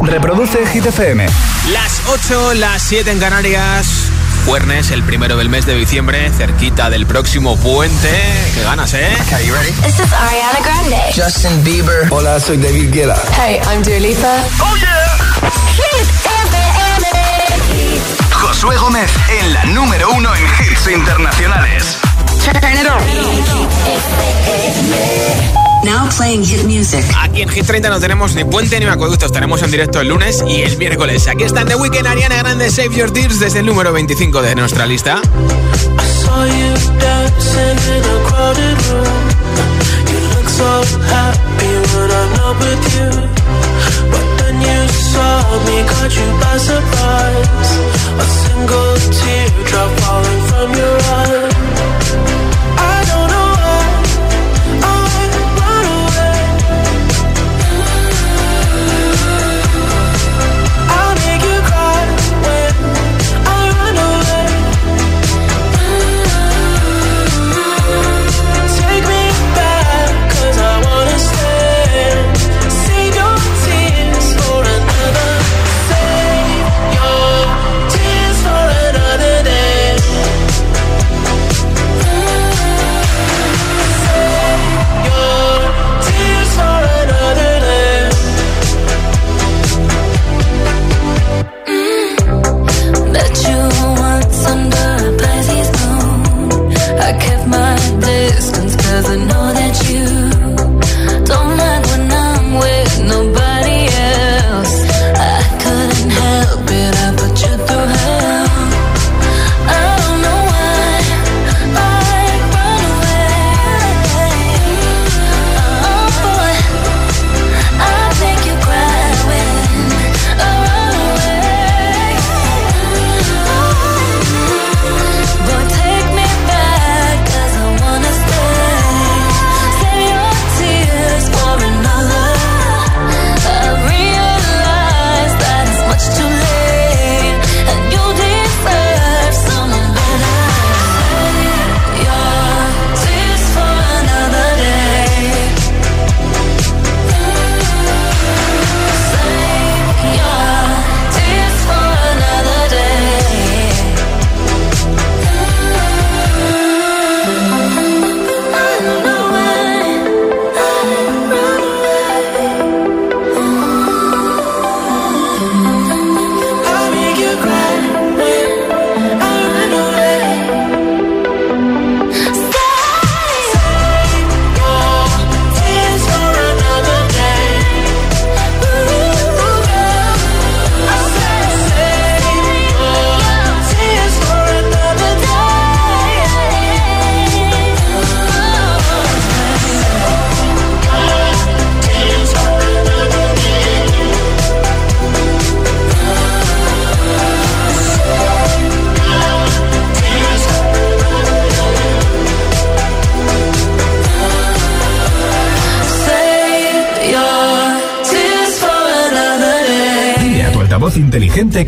Reproduce Hit FM. Las 8, las 7 en Canarias. Juernes, el primero del mes de diciembre, cerquita del próximo puente. ¿Qué ganas, eh? Okay, you ready? This is Ariana Grande. Justin Bieber. Hola, soy David Guetta. Hey, I'm Dua Lipa. ¡Oh, yeah! Hit FM. Josué Gómez en la número uno en hits internacionales. Turn it on. Now playing hit music. Aquí en Hit 30 no tenemos ni puente ni acueducto. Estaremos en directo el lunes y el miércoles. Aquí está en The Weekend Ariana Grande Save Your Tears desde el número 25 de nuestra lista. saw you dancing in a crowded room. You look so happy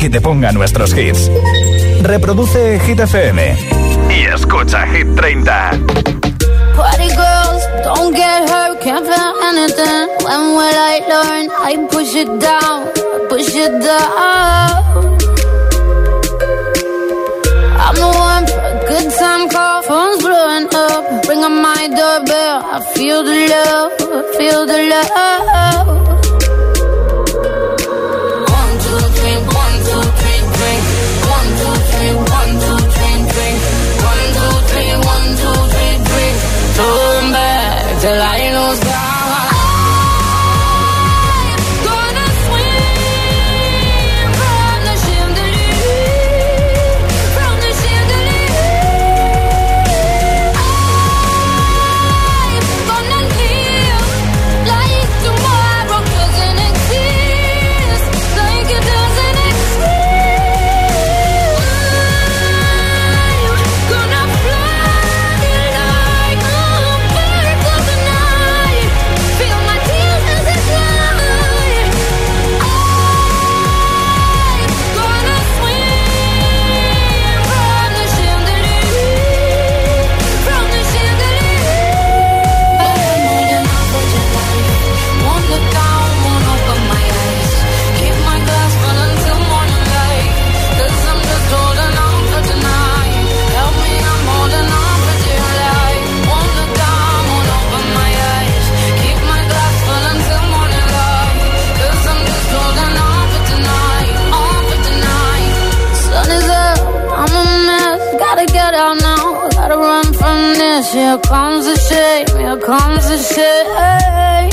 que te ponga nuestros hits. Reproduce Hit FM. Y escucha Hit 30. Party girls, don't get hurt, can't feel anything. When will I learn? I push it down, push it down. I'm the one for a good time call, phone's blowing up. Ring on my doorbell, I feel the love, feel the love. Till I here comes the shame, here comes the shame.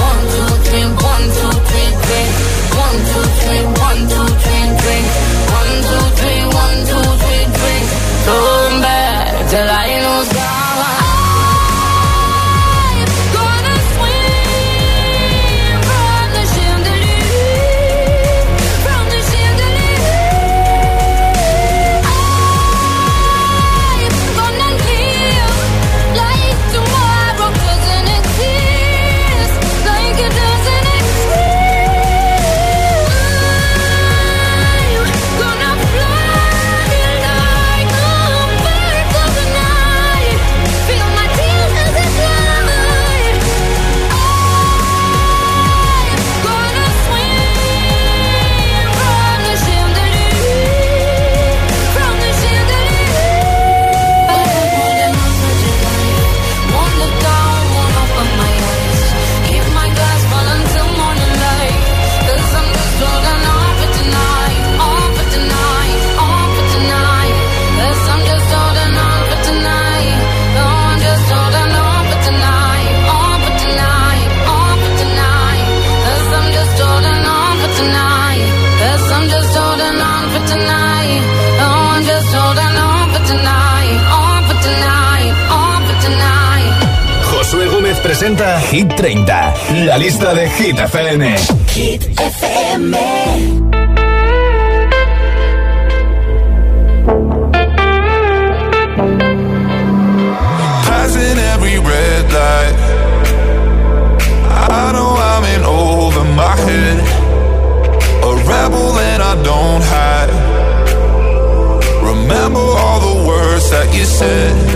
One, two, three, one, two, three, three. One, two, three, one, two, three, three. One, two, three, one, two, three, three. Turn back till I know God. La lista de Hit FM. Hit FM. Passing every red light. I know I'm in over my head. A rebel and I don't hide. Remember all the words that you said.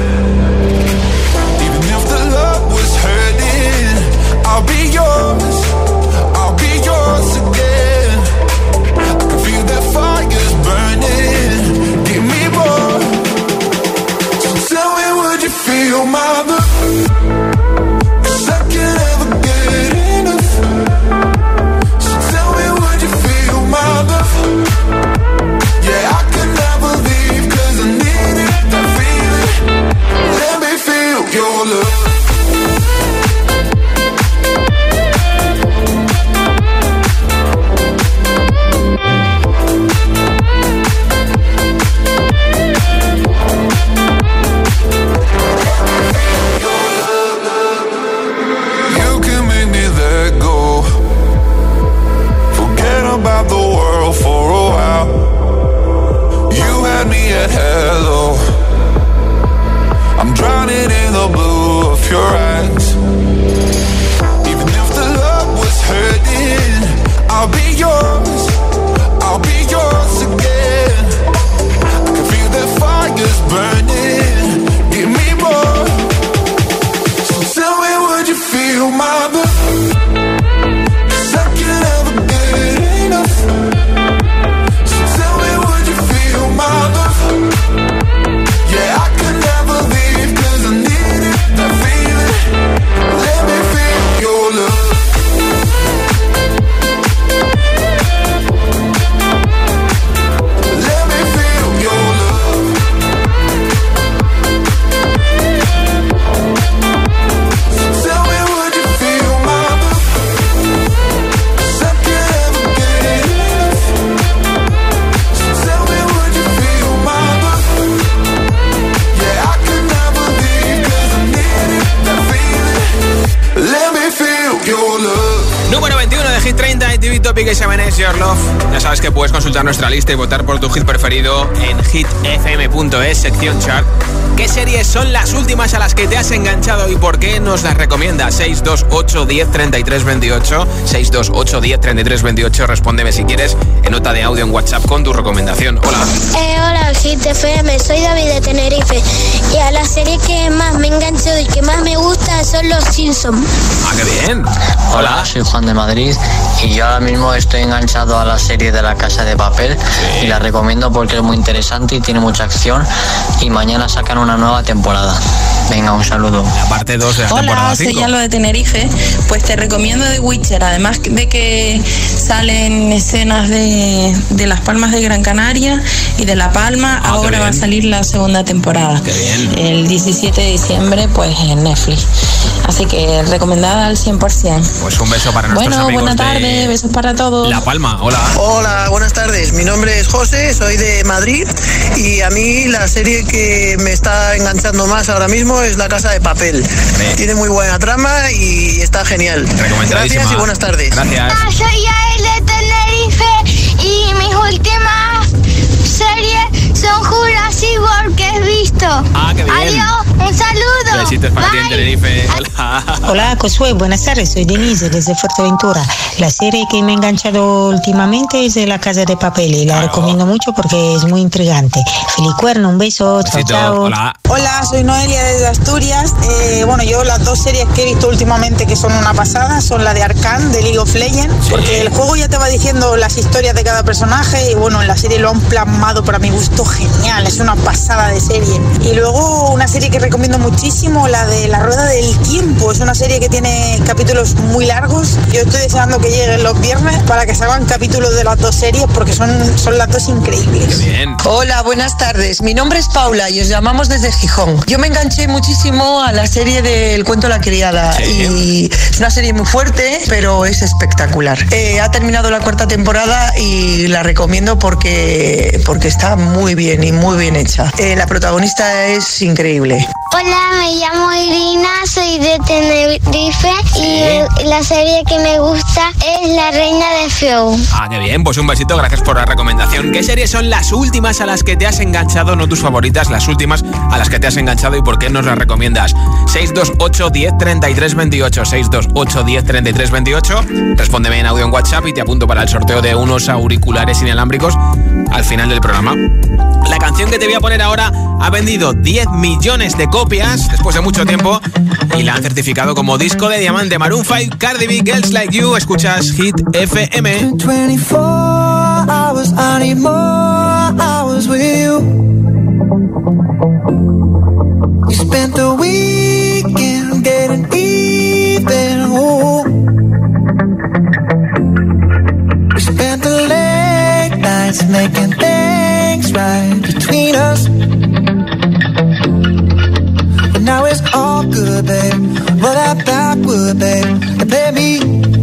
Nuestra lista y votar por tu hit preferido en hitfm.es, sección chart. ¿Qué series son las últimas a las que te has enganchado y por qué nos las recomiendas? 628 10 33 28. 628 10 33 28. Respóndeme si quieres en nota de audio en WhatsApp con tu recomendación. Hola. Eh, hola, Hit FM. Soy David de Tenerife. Y a la serie que más me engancho y que más me gusta son Los Simpsons. Ah, qué bien. Hola, soy Juan de Madrid y yo ahora mismo estoy enganchado a la serie de la Casa de Papel y la recomiendo porque es muy interesante y tiene mucha acción y mañana sacan un una nueva temporada. Venga, un saludo. La parte 2 de la Hola, temporada soy 5. Yalo de Tenerife. Pues te recomiendo The Witcher, además de que salen escenas de, de Las Palmas de Gran Canaria y de La Palma, Ah, ahora va a salir la segunda temporada. Qué bien. El 17 de diciembre, pues en Netflix. Así que recomendada al 100%. Pues un beso para nuestros Bueno, buena de tarde, besos para todos. La Palma. Hola. Hola, buenas tardes. Mi nombre es José, soy de Madrid y a mí la serie que me está enganchando más ahora mismo es La Casa de Papel. Tiene muy buena trama y está genial. Gracias y buenas tardes. Gracias. Soy Yael de Tenerife y mis últimas series son Jurassic World que he visto. Ah, qué bien. Adiós, un saludo. Besitos para ti en. Tenerife. Hola. Hola, Josué, buenas tardes, soy Denise desde Fuerteventura. La serie que me ha enganchado últimamente es de La Casa de Papel y la Claro. recomiendo mucho porque es muy intrigante. Filicuerno, un beso, chao, Besito. chao. Hola. Hola, soy Noelia desde Asturias. Eh, bueno, yo las dos series que he visto últimamente que son una pasada son la de Arcan de League of Legends, porque el juego ya te va diciendo las historias de cada personaje y bueno, en la serie lo han plasmado para mi gusto genial, es una pasada de serie. Y luego una serie que recomiendo muchísimo, la de La Rueda del Tiempo, es una serie que tiene capítulos muy largos. Yo estoy deseando que lleguen los viernes para que se hagan capítulos de las dos series porque son, son las dos increíbles. Bien. Hola, buenas tardes. Mi nombre es Paula y os llamamos desde Gijón. Yo me enganché muchísimo a la serie del cuento La Criada Sí. y es una serie muy fuerte, pero es espectacular. Eh, ha terminado la cuarta temporada y la recomiendo porque, porque está muy bien y muy bien hecha. Eh, la protagonista es increíble. Hola, me llamo Irina, soy de Tenerife y la serie que me gusta es La Reina de Flow. Ah, qué bien. Pues un besito. Gracias por la recomendación. ¿Qué series son las últimas a las que te has enganchado? No tus favoritas, las últimas a las que te has enganchado y por qué nos las recomiendas. 628 10 33 28. 628 10 33 28. Respóndeme en audio en WhatsApp y te apunto para el sorteo de unos auriculares inalámbricos al final del programa. La canción que te voy a poner ahora ha vendido 10 millones de copias después de mucho tiempo y la han certificado como disco de diamante Maroon 5, Cardi B, Girls Like You. Escuchas Hit FM. 24 hours, I need more hours with you. You spent the weekend getting even. Ooh. We spent the late nights making things right between us. Now it's all good, babe. Roll that backward, babe, and play me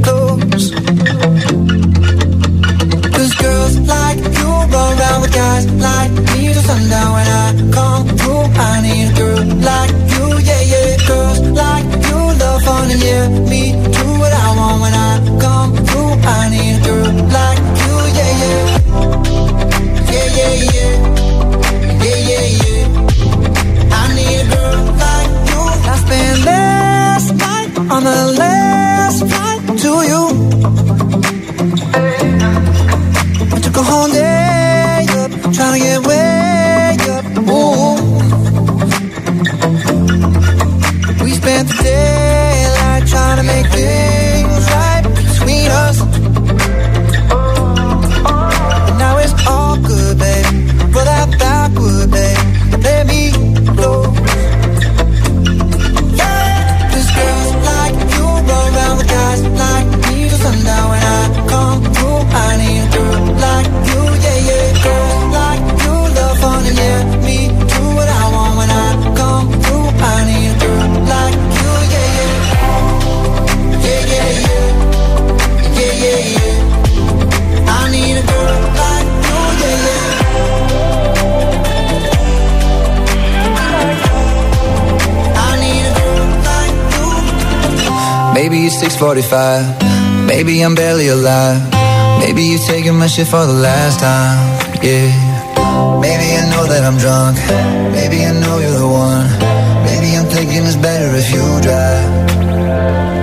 close. Cause girls like you run around with guys like me till sundown when I come through. I need a girl like 45. Maybe I'm barely alive. Maybe you're taking my shit for the last time. Yeah. Maybe I know that I'm drunk. Maybe I know you're the one. Maybe I'm thinking it's better if you drive.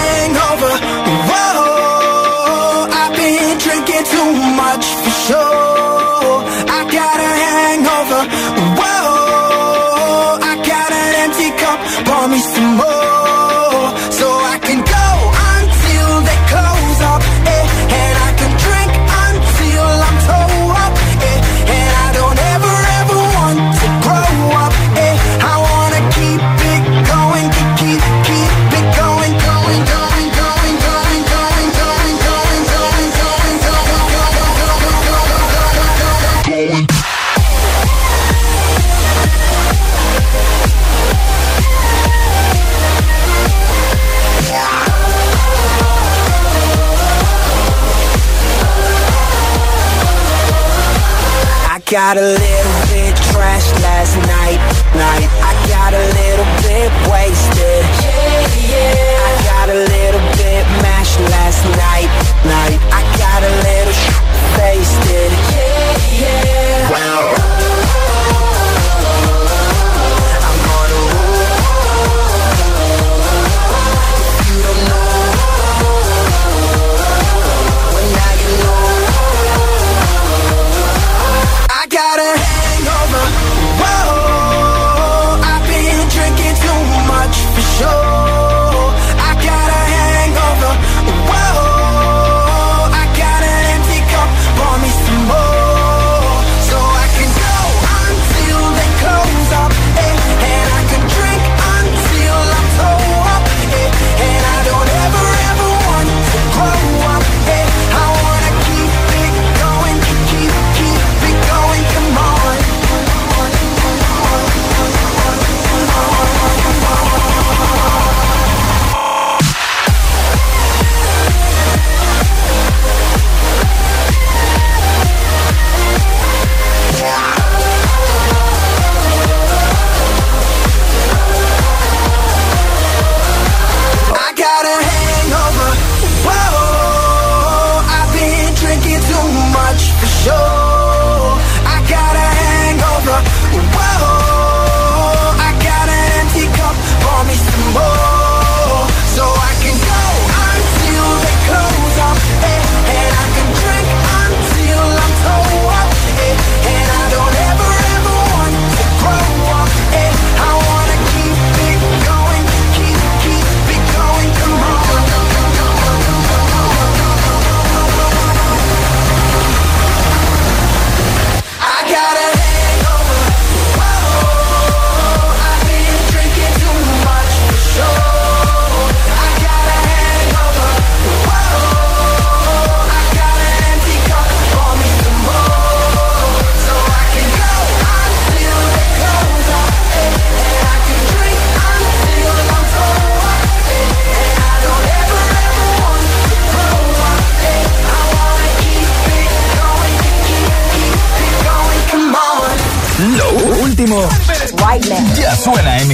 got a little bit trashed last night, night. I got a little bit wasted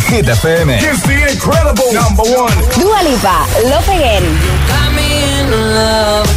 Hit FM. It's the incredible You got in.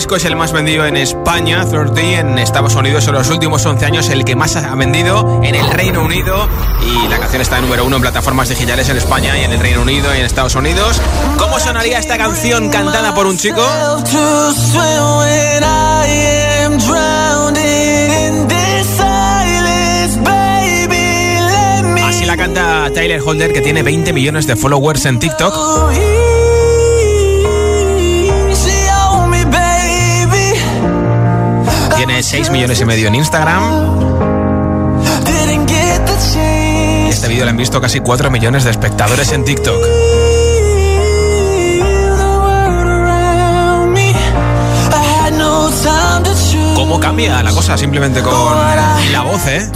Disco es el más vendido en España, 30 en Estados Unidos en los últimos 11 años, el que más ha vendido en el Reino Unido. Y la canción está número uno en plataformas digitales en España y en el Reino Unido y en Estados Unidos. ¿Cómo sonaría esta canción cantada por un chico? Así la canta Tyler Holder, que tiene 20 millones de followers en TikTok. Tiene 6 millones y medio en Instagram. Este vídeo lo han visto casi 4 millones de espectadores en TikTok. ¿Cómo cambia la cosa simplemente con la voz, eh?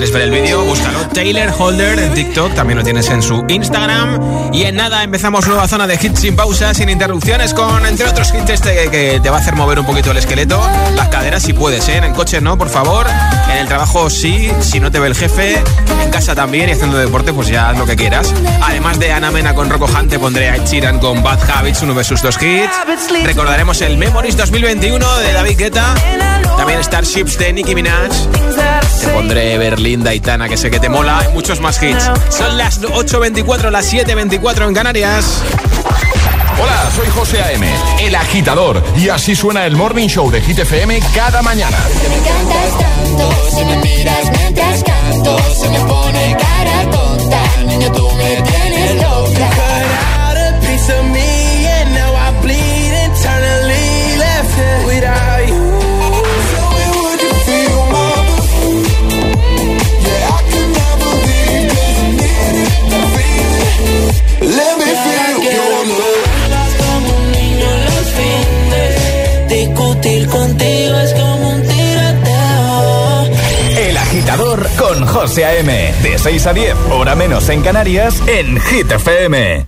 Quieres ver el vídeo, búscalo Taylor Holder en TikTok, también lo tienes en su Instagram. Y en nada, empezamos nueva zona de hits sin pausa, sin interrupciones, con entre otros hits este que te va a hacer mover un poquito el esqueleto, las caderas si puedes, ¿eh? en el coche no, por favor, en el trabajo sí, si no te ve el jefe, en casa también y haciendo deporte, pues ya haz lo que quieras. Además de Ana Mena con Rocco Hunt, te pondré a Sheeran con Bad Habits, uno de sus dos hits. Recordaremos el Memories 2021 de David Guetta, también Starships de Nicki Minaj. Te pondré Berlinda y Tana, que sé que te mola. Hay muchos más hits. Son las 8.24, las 7.24 en Canarias. Hola, soy José A.M., el agitador. Y así suena el Morning Show de Hit FM cada mañana. Me encantas tanto, si me miras mientras canto, se me pone cara tonta. Niña, tú me tienes loca. Con José A.M. De 6 a 10, hora menos en Canarias, en Hit FM.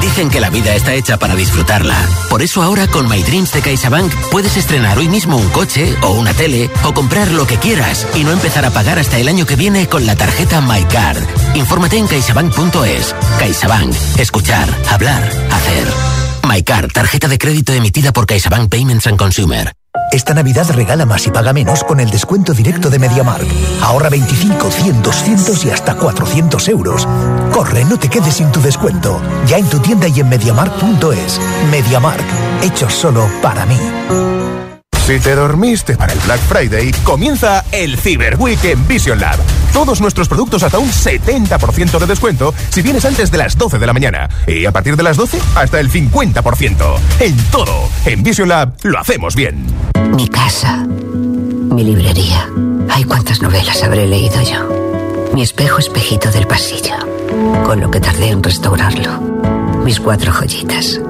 Dicen que la vida está hecha para disfrutarla. Por eso ahora con My Dreams de CaixaBank puedes estrenar hoy mismo un coche o una tele o comprar lo que quieras y no empezar a pagar hasta el año que viene con la tarjeta MyCard. Infórmate en caixabank.es. CaixaBank. Escuchar, hablar, hacer. MyCard, tarjeta de crédito emitida por CaixaBank Payments and Consumer. Esta Navidad regala más y paga menos con el descuento directo de MediaMark. Ahorra 25, 100, 200 y hasta 400 euros. Corre, no te quedes sin tu descuento. Ya en tu tienda y en MediaMark.es. MediaMark, hecho solo para mí. Si te dormiste para el Black Friday, comienza el Cyber Week en Vision Lab. Todos nuestros productos hasta un 70% de descuento si vienes antes de las 12 de la mañana. Y a partir de las 12, hasta el 50%. En todo, en Vision Lab lo hacemos bien. Mi casa, mi librería. Ay, cuántas novelas habré leído yo. Mi espejo espejito del pasillo, con lo que tardé en restaurarlo. Mis cuatro joyitas.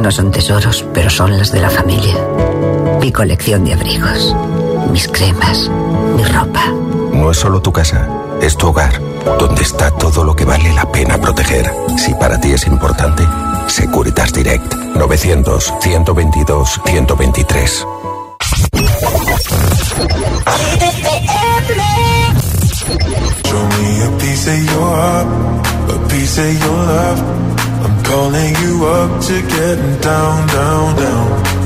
No son tesoros, pero son las de la familia. Mi colección de abrigos, mis cremas, mi ropa. No es solo tu casa, es tu hogar, donde está todo lo que vale la pena proteger. Si para ti es importante, Securitas Direct 900 122 123. Show me a piece of your heart, a piece of your love. I'm calling you up to getting down, down, down.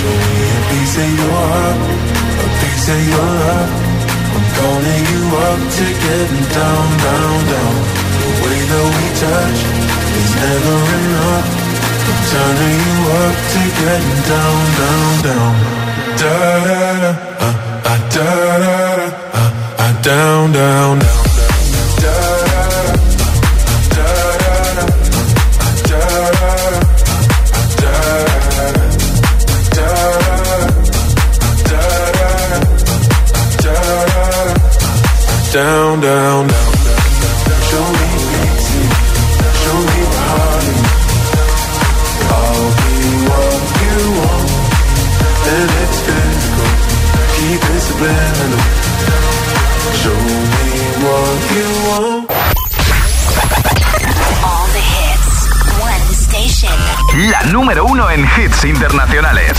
Show me a piece of your heart, a piece of your. I'm calling you up to getting down, down, down. The way that we touch is never enough. I'm turning you up to getting down, down, down. Da da da, uh, uh, da da da, uh, down, down, down. Down, down, down, down. Show me pity, show me party. I'll be what you want, and it's physical. Keep it subliminal. Show me what you want. All the hits. One station. La número uno en hits internacionales.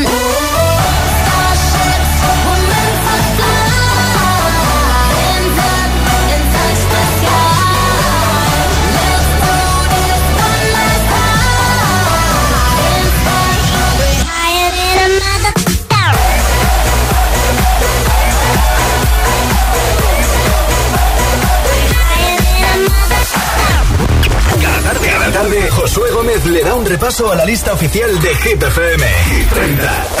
Josué Gómez le da un repaso a la lista oficial de Hit FM. Hit 30.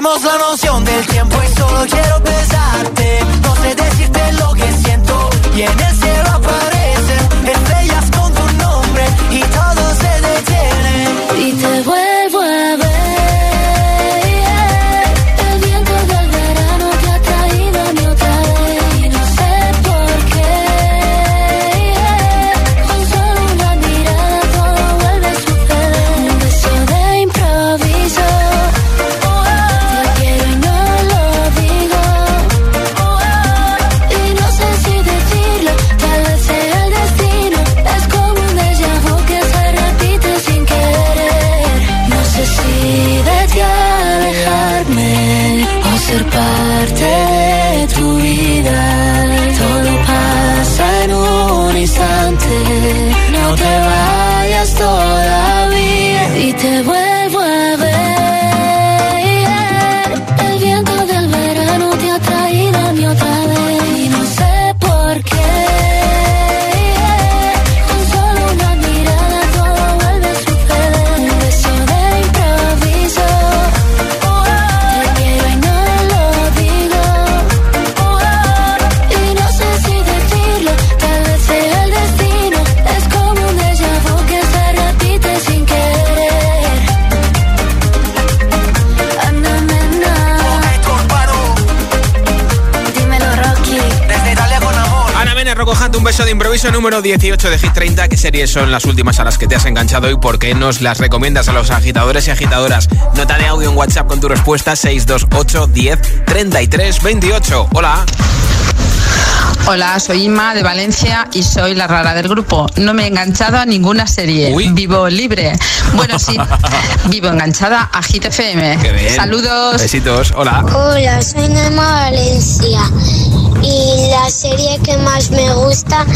Pasemos la noche improviso número 18 de Hit 30. ¿Qué series son las últimas a las que te has enganchado y por qué nos las recomiendas a los agitadores y agitadoras? Nota de audio en WhatsApp con tu respuesta 628 10 33 28. Hola. Hola, soy Inma de Valencia y soy la rara del grupo. No me he enganchado a ninguna serie. Vivo libre. Bueno, sí, vivo enganchada a Hit FM. Qué bien. Saludos. Besitos. Hola. Hola, soy Nema Valencia y la serie que más me gusta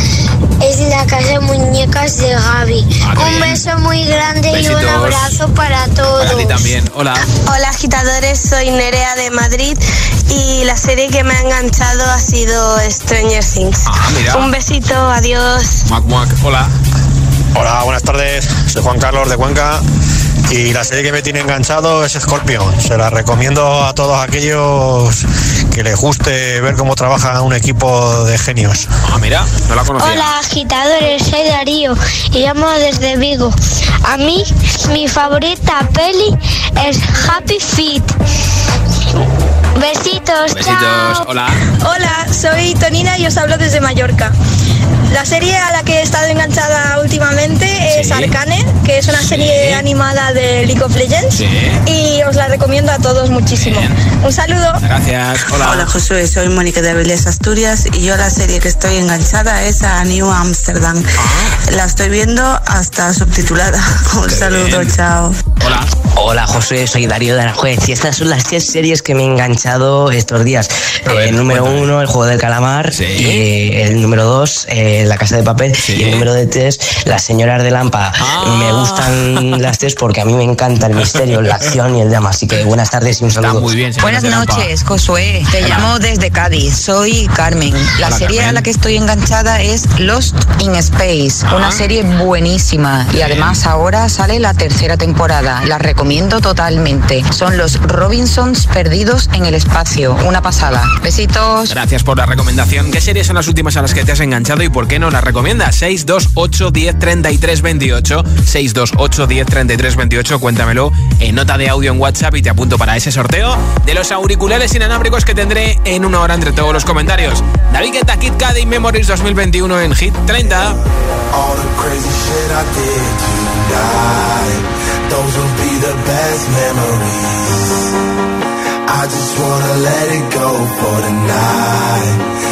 es La Casa de Muñecas de Gaby. Un beso muy grande y un abrazo para todos. Para ti también. Hola. Hola agitadores, soy Nerea de Madrid y la serie que me ha enganchado ha sido Stranger Things. Ah, mira. Un besito, adiós. Mac Mac. Hola. Hola, buenas tardes. Soy Juan Carlos de Cuenca y la serie que me tiene enganchado es Scorpion. Se la recomiendo a todos aquellos que les guste ver cómo trabaja un equipo de genios. Ah, mira, no la conocía. Hola agitadores, soy Darío y llamo desde Vigo. A mí mi favorita peli es Happy Feet. Besitos, Besitos. chao. Hola. Hola, soy Tonina y os hablo desde Mallorca. La serie a la que he estado enganchada últimamente es Sí. Arcane, que es una serie animada de League of Legends. Sí. Y os la recomiendo a todos muchísimo. Un saludo. Gracias. Hola. Hola Josué, soy Mónica de Avilés, Asturias y yo la serie que estoy enganchada es a New Amsterdam. La estoy viendo hasta subtitulada. Un saludo, chao. Hola. Hola José, soy Darío de Aranjuez y estas son las tres series que me he enganchado estos días. Eh, el número uno, El Juego del Calamar, y, eh, el número dos, eh, La Casa de Papel, y el número de tres, Las Señoras de Lampa. Me gustan las tres porque a mí me encanta el misterio, la acción y el drama. Así que buenas tardes y un saludo. muy bien, Buenas noches, Josué. Te llamo desde Cádiz. Soy Carmen. La Hola, serie a Carmen. la que estoy enganchada es Lost in Space, Ah. una serie buenísima. Y además ahora sale la tercera temporada. La recomiendo totalmente. Son los Robinsons perdidos en el espacio. Una pasada. Besitos. Gracias por la recomendación. ¿Qué series son las últimas a las que te has enganchado y por qué no las recomiendas? 628 10 33 28. 628 10 33 28. Cuéntamelo en nota de audio en WhatsApp y te apunto para ese sorteo de los auriculares inalámbricos que tendré en una hora entre todos los comentarios. David Guetta, Kid Cudi Memories 2021 en Hit 30. All the crazy shit I did tonight. Those will be the best memories. I just wanna let it go for tonight.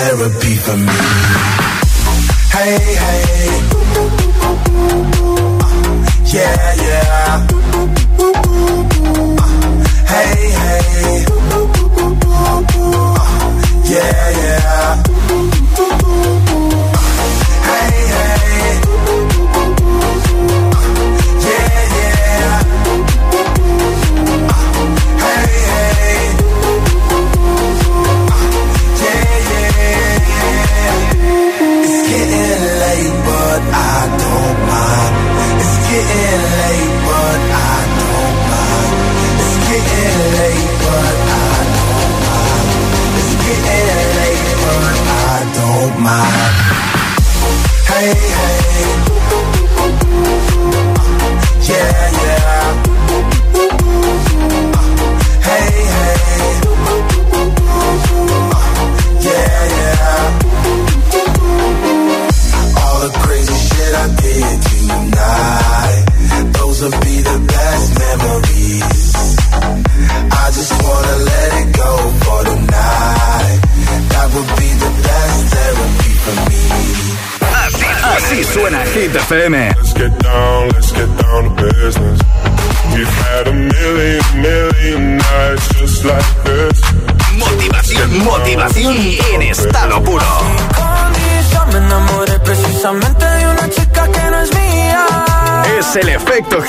Therapy for me. Hey, hey. Uh, yeah, yeah. Uh, hey, hey. Uh, yeah, yeah.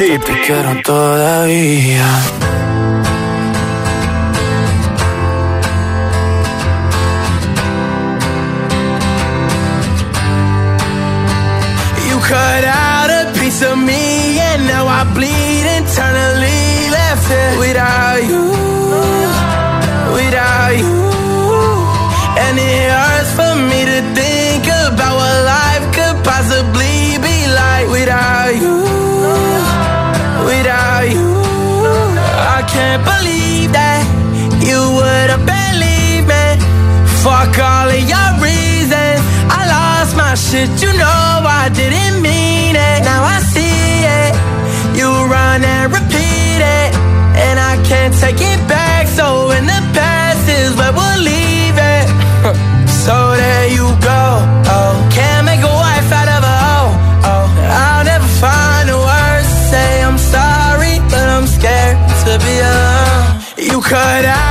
Hit. Te quiero todavía. Can't believe that you would have believed me. Fuck all of your reasons. I lost my shit, you know I didn't mean it. Now I see it. You run and repeat it. And I can't take it back. So in the past cut out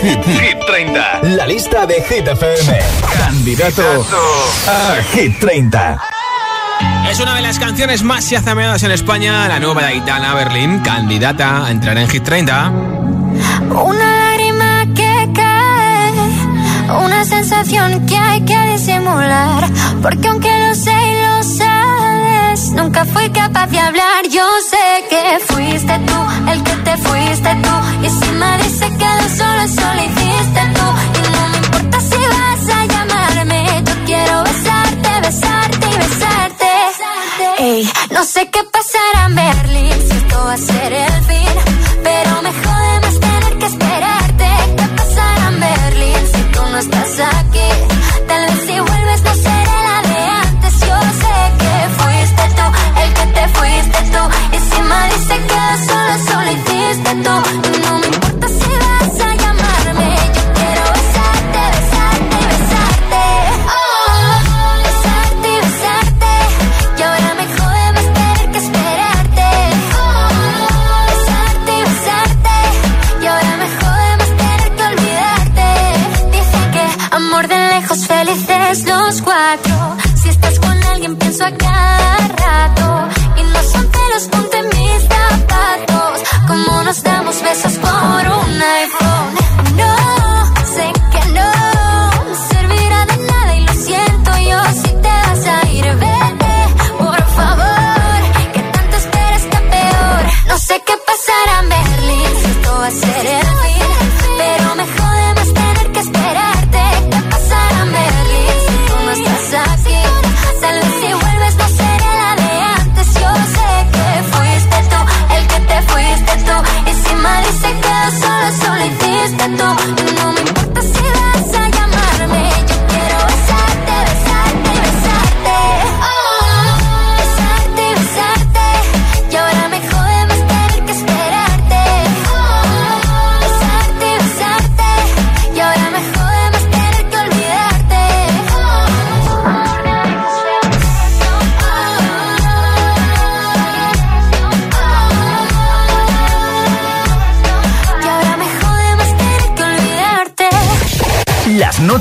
Hit, Hit, Hit 30. La lista de Hit FM. Candidato a Hit 30. Es una de las canciones más chazameadas en España, la nueva de Aitana Berlín, candidata a entrar en Hit 30. Una lágrima que cae, una sensación que hay que disimular. Porque aunque lo sé y lo sabes, nunca fui capaz de hablar. Yo sé que fuiste tú el que te fuiste tú. Y si me dice no me importa si vas a llamarme, yo quiero besarte, besarte y besarte. No sé qué pasará en Berlín, si esto va a ser el fin. Pero me jode más tener que esperarte. ¿Qué pasará en Berlín si tú no estás aquí? Tal vez si vuelves no seré la de antes. Yo sé que fuiste tú el que te fuiste tú. Y si me dice que solo, solo hiciste tú. Y no me nos damos besos por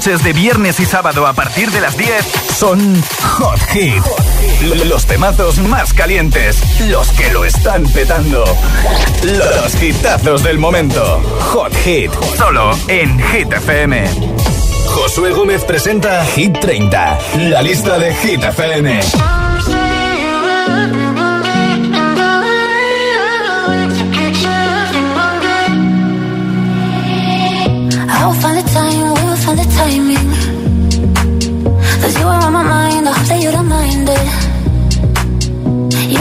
de viernes y sábado a partir de las 10 son Hot Hit. Los temazos más calientes, los que lo están petando. Los hitazos del momento. Hot Hit, solo en Hit FM. Josué Gómez presenta Hit 30, la lista de Hit FM.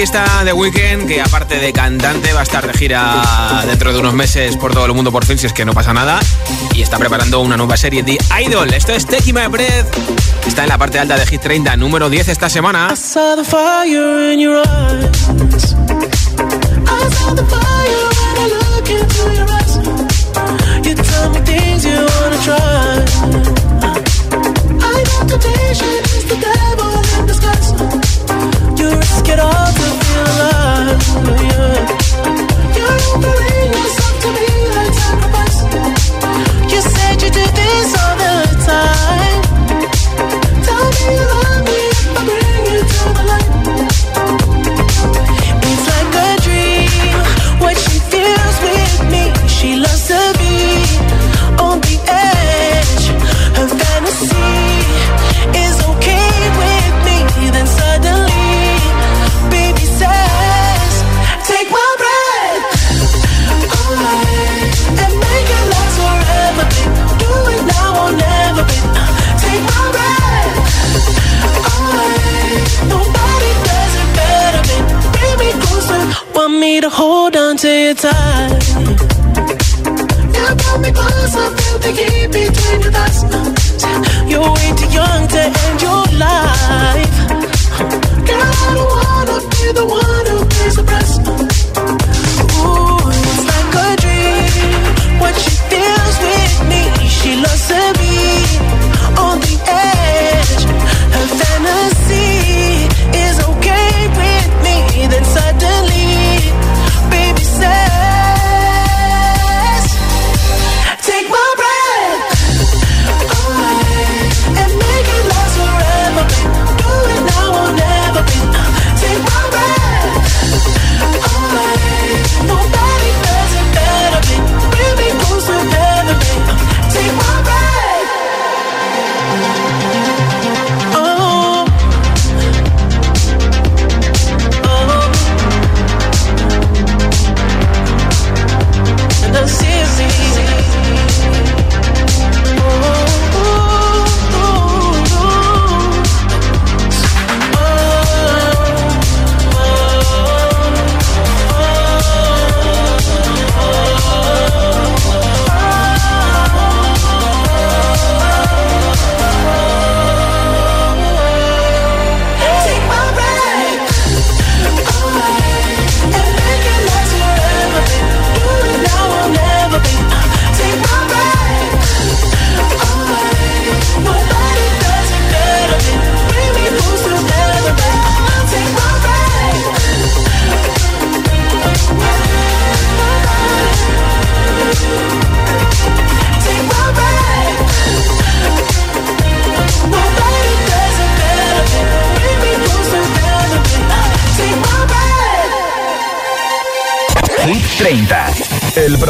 aquí está The Weeknd, que aparte de cantante va a estar de gira dentro de unos meses por todo el mundo por fin, si es que no pasa nada. Y está preparando una nueva serie de Idol. Esto es Take My Breath. Está en la parte alta de Hit 30, número 10 esta semana.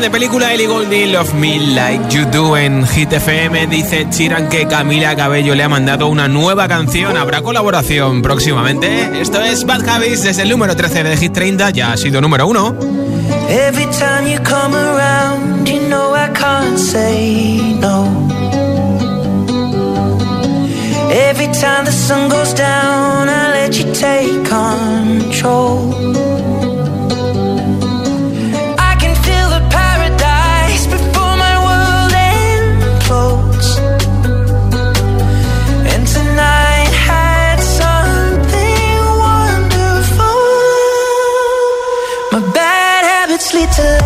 de película Ellie Goulding, Love Me Like You Do en Hit FM. Dice Chiran que Camila Cabello le ha mandado una nueva canción. Habrá colaboración próximamente. Esto es Bad Habits desde el número 13 de Hit 30. Ya ha sido número 1. Every time you come around, you know I can't say no. Every time the sun goes down, I let you take control. sweet to